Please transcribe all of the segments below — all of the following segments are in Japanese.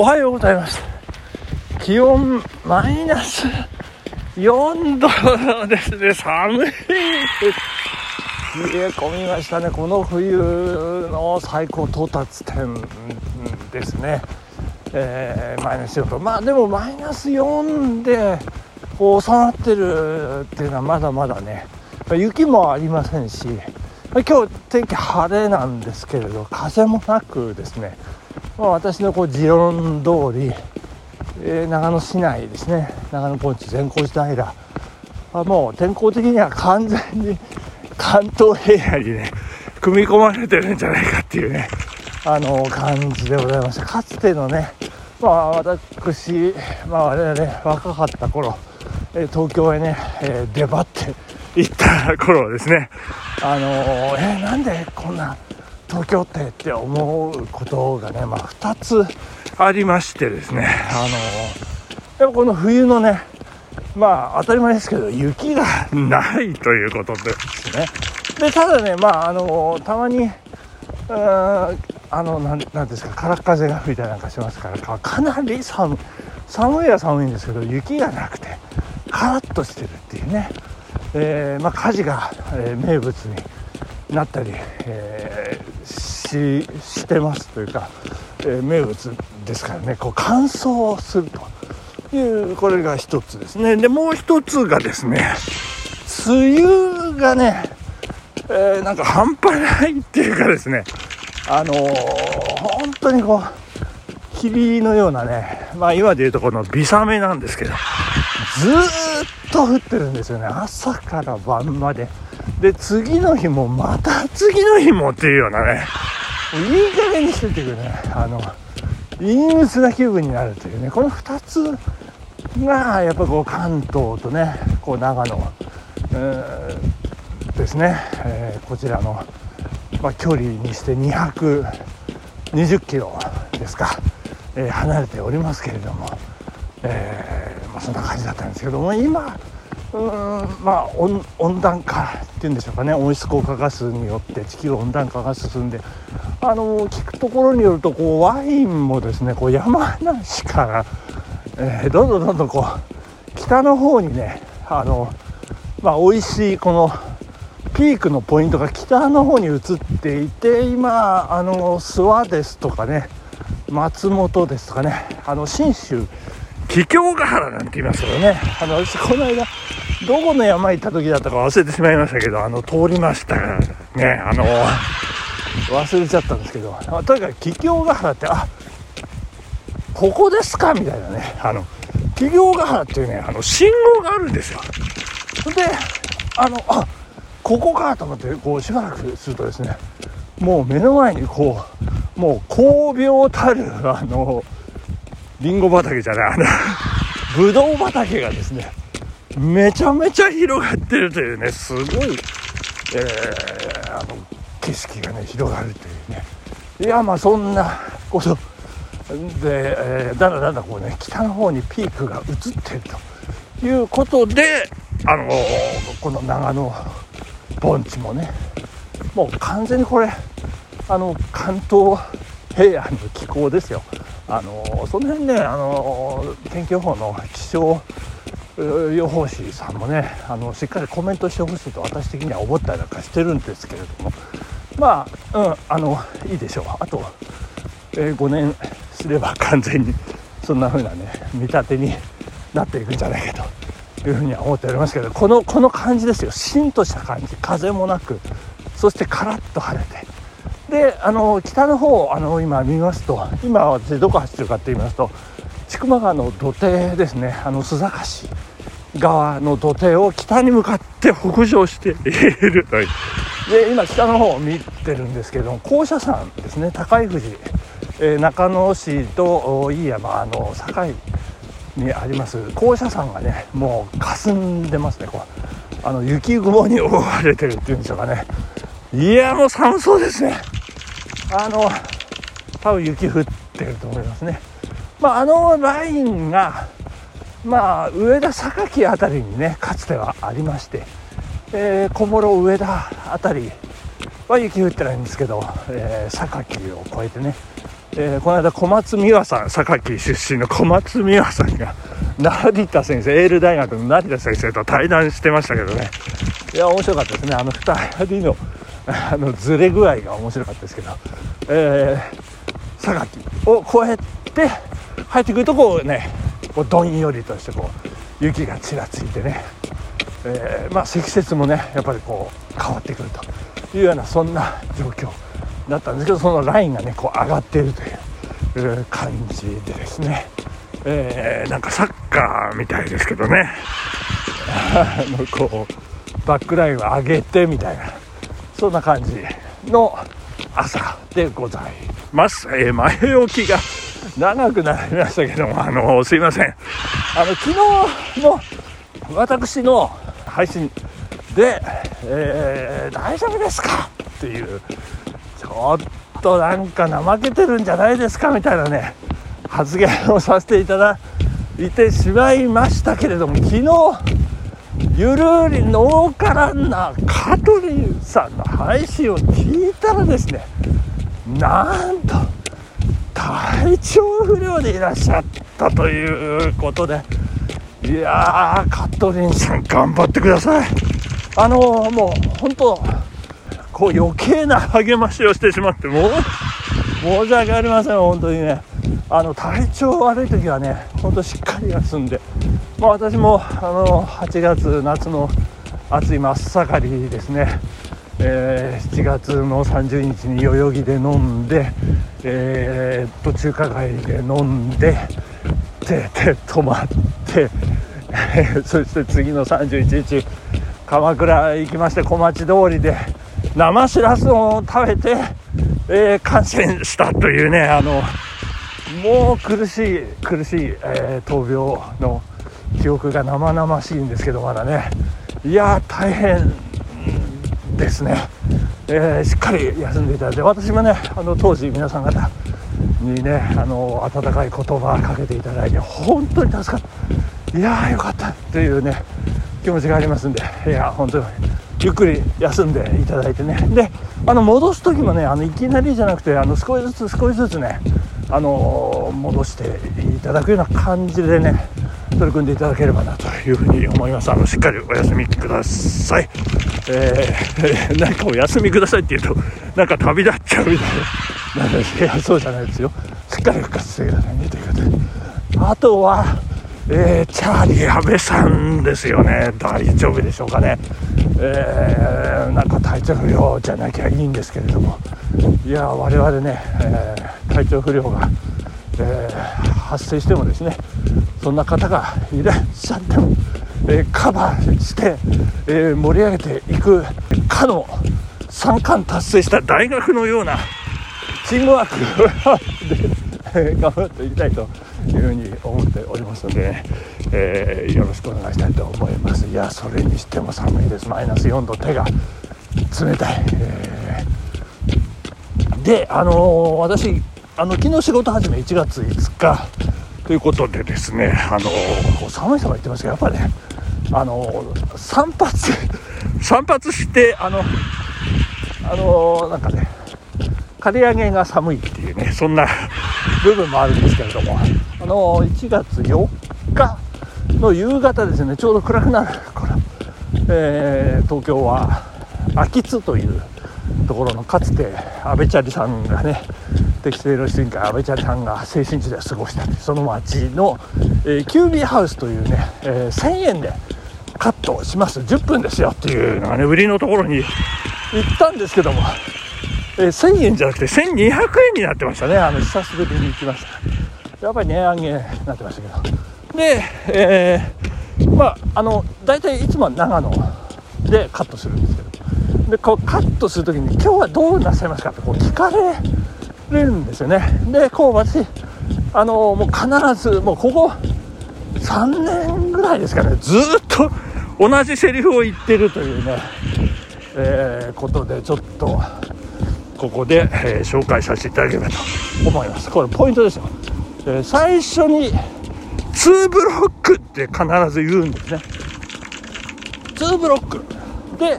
おはようございます。気温マイナス4度ですね寒い。です冷え込みましたねこの冬の最高到達点ですね、えー、マイナス4度。まあでもマイナス4でこう収まってるっていうのはまだまだね雪もありませんし今日天気晴れなんですけれど風もなくですねまあ、私のこう持論通り、えー、長野市内ですね。長野盆地善光寺平はもう天候的には完全に 関東平野にね組み込まれてるんじゃないかっていうねあの感じでございました。かつてのねまあ私、まあ、我々若かった頃、東京へね、えー、出張って行った頃ですね。あのえー、なんでこんな東京ってって思うことがね、まあ、2つありましてですね。あのやっぱこの冬のねまあ当たり前ですけど雪がないということですね。でただねまああのたまにあのなんなんですか空っ風が吹いたりなんかしますからかなり寒寒いは寒いんですけど雪がなくてカラッとしてるっていうね、えーまあ、火事が、えー、名物になったり、えー、ししてますというか、えー、名物ですからね。こう乾燥するというこれが一つですね。でもう一つがですね梅雨がね、えー、なんか半端ないっていうかですねあのー、本当にこう霧のようなねまあ今でいうとこの微雨なんですけどずっと降ってるんですよね。朝から晩まで。で次の日もまた次の日もっていうようなね。いい加減にしててくれ。ねあの陰鬱な気分になるというね。この2つがやっぱこう関東とねこう長野、えー、ですね、えー、こちらの、まあ、距離にして220キロですか、えー、離れておりますけれども、えまあ、そんな感じだったんですけども今うんまあ温暖化ていうんでしょうかね。温室効果ガスによって地球温暖化が進んで。あの聞くところによるとこうワインもですねこう山梨から、えー、どんどんどんどんこう北の方にねあの、まあ、美味しいこのピークのポイントが北の方に移っていて今あの諏訪ですとかね松本ですとかねあの信州桔梗ヶ原なんて言いますけどね。あの私この間どこの山行った時だったか忘れてしまいましたけどあの通りましたね。あの忘れちゃったんですけどとにかく桔梗ヶ原ってあここですかみたいなね。あの桔梗ヶ原っていうねあの信号があるんですよ。であのあここかと思ってこうしばらくするとですねもう目の前にこうもう巧妙たるあのりんご畑じゃないあのぶどう畑がですねめちゃめちゃ広がってるというねすごい、えー、あの景色がね広がるというね。いやまあそんなことで、えー、だんだんだんだんこうね北の方にピークが移っているということであのこの長野盆地もねもう完全にこれあの関東平野の気候ですよ。あのその辺ねあの天気予報の気象予報士さんもねあのしっかりコメントしてほしいと私的には思ったりなんかしてるんですけれども。まあうんあのいいでしょう。あと、えー、5年すれば完全にそんな風なね見立てになっていくんじゃないかというふうには思っておりますけどこのこの感じですよ。しんとした感じ。風もなくそしてカラッと晴れて。であの北の方あの今見ますと今私どこ走ってるかって言いますと千曲川の土手ですね。あの須坂市。側の土手を北に向かって北上している。とい。うで今北の方を見てるんですけども校舎山ですね。高い富士、えー、中野市と飯山の境にあります。校舎山がねもう霞んでますねこうあの雪雲に覆われてるっていうんでしょうかね。いやもう寒そうですね。あの多分雪降ってると思いますね。まああのラインがまあ上田榊辺りにねかつてはありましてえー、小諸上田辺りは雪降ってないんですけど、えー、榊を越えてねえー、この間小松美和さん榊出身の小松美和さんが成田先生エール大学の成田先生と対談してましたけどね。いや面白かったですね。あの2人のあのずれ具合が面白かったですけど、えー、榊を越えて入ってくるとこうねこうどんよりとしてこう雪がちらついてね、えー、まあ、積雪もねやっぱりこう変わってくるというようなそんな状況だったんですけどそのラインがねこう上がっているという感じでですね、えー、なんかサッカーみたいですけどね。あのこうバックラインを上げてみたいなそんな感じの朝でございます、えー、前置きが長くなりましたけどもあのすいません。あの昨日の私の配信で、えー、大丈夫ですか？っていうちょっとなんか怠けてるんじゃないですかみたいなね発言をさせていただいてしまいましたけれども昨日ゆるりノーカランナーカトリンさんの配信を聞いたらですねなんと体調不良でいらっしゃったということで。いやーカットリンさん頑張ってください。あのー、もう本当こう余計な励ましをしてしまってもう申し訳ありません本当にね。あの体調悪い時はねほんとしっかり休んで、まあ、私もあの8月夏の暑い真っ盛りですね、えー、7月の30日に代々木で飲んで、えー、途中華街で飲んででで泊まって そして次の31日鎌倉行きまして小町通りで生しらすを食べて、えー、感染したというねあのもう苦しい苦しい、えー、闘病の記憶が生々しいんですけどまだね。いや大変ですね、えー、しっかり休んでいただいて私もねあの当時皆さん方にねあの温かい言葉かけていただいて本当に助かった。いやーよかったというね気持ちがありますんでいや本当にゆっくり休んでいただいてね。であの戻す時もねあのいきなりじゃなくてあの少しずつ少しずつねあの戻していただくような感じでね取り組んでいただければなというふうに思います。あのしっかりお休みください、えー、何かお休みくださいって言うとなんか旅立っちゃうみたいな。なんいやそうじゃないですよ。しっかり復活してくださいねということで。あとはえー、チャーリー安倍さんですよね。大丈夫でしょうかね。えー、なんか体調不良じゃなきゃいいんですけれども。いや我々ね、えー、体調不良が、発生してもですねそんな方がいらっしゃっても、えカバーして、えー盛り上げていくかの3冠達成した大学のようなチームワークでえ頑張っていきたいというふうに思っておりますので、ね、えー、よろしくお願いしたいと思います。いやそれにしても寒いです。マイナス4度手が冷たい、えー、であのー、私あの昨日仕事始め1月5日ということでですねあのー、寒い人が言ってますけどやっぱり。ねあの散髪。散髪してあのあのなんかね刈り上げが寒いっていうねそんな部分もあるんですけれどもあの1月4日の夕方ですねちょうど暗くなる頃、えー、東京は秋津というところのかつて阿部チャリさんがね適正の出演会阿部チャリさんが青春時代を過ごしたその町の、えー、キュービーハウスというね、えー、1000円でカットします。10分ですよっていうのがね売りのところに行ったんですけどもえー、1000円じゃなくて1200円になってましたね。あの久しぶりに行きました。やっぱり値上げになってましたけど。で、えー、まああの大体いつもは長野でカットするんですけど。でこうカットする時に今日はどうなさいますかってこう聞かれれるんですよね。でこう私あのもう必ずもうここ3年ぐらいですかね。ずっと同じセリフを言ってるというね、えー、ことでちょっとここで、えー、紹介させていただければと思います。これポイントですよ、えー、最初に2ブロックって必ず言うんですね。2ブロック。で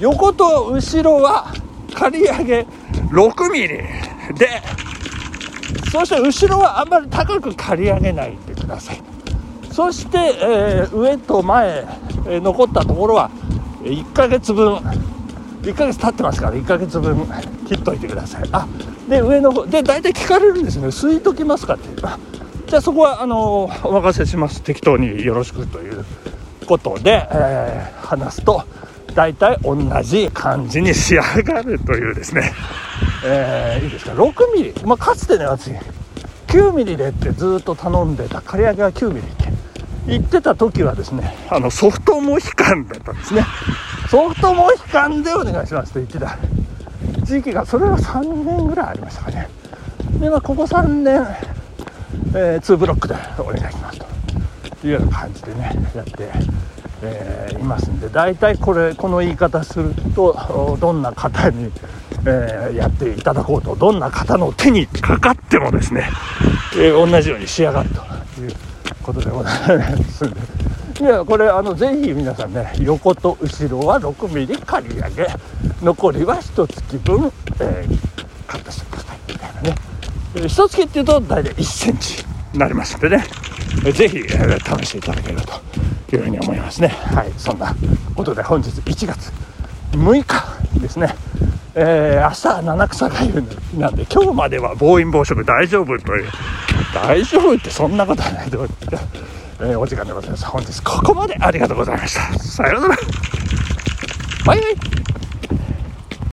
横と後ろは刈り上げ6ミリ。でそして後ろはあんまり高く刈り上げないでください。そして、えー、上と前、えー、残ったところは1ヶ月分1ヶ月経ってますから1ヶ月分切っといてください。あで上の方で大体聞かれるんですね。吸いときますかって。じゃあそこはあのお任せします。適当によろしくということで、え、話すと大体同じ感じに仕上がるというですね、えー、いいですか？6ミリ、まあ、かつてね私9ミリでってずっと頼んでた。刈り上げが9ミリって。言ってた時はですねあのソフトモヒカンだったんですね。ソフトモヒカンでお願いしますと言ってた。時期がそれが3年ぐらいありましたかね。でまあここ3年、えー、2ブロックでお願いしますと。いうような感じでねやってえー、いますんで。大体これこの言い方するとどんな方に、えー、やっていただこうとどんな方の手にかかってもですね、えー、同じように仕上がるということでございます。んで。いやこれあのぜひ皆さんね横と後ろは 6mm 刈り上げ残りは1月分、えー、カットしてくださいみたいなね。1月っていうと大体1センチになりますんでね。ぜひ、えー、試していただければというふうに思いますね。はいそんなことで本日1月6日ですね。えー、朝七草がゆなんで今日までは暴飲暴食大丈夫という。大丈夫ってそんなことはないと思って、えー、お時間でございます。本日ここまでありがとうございました。さようなら。バイバイ。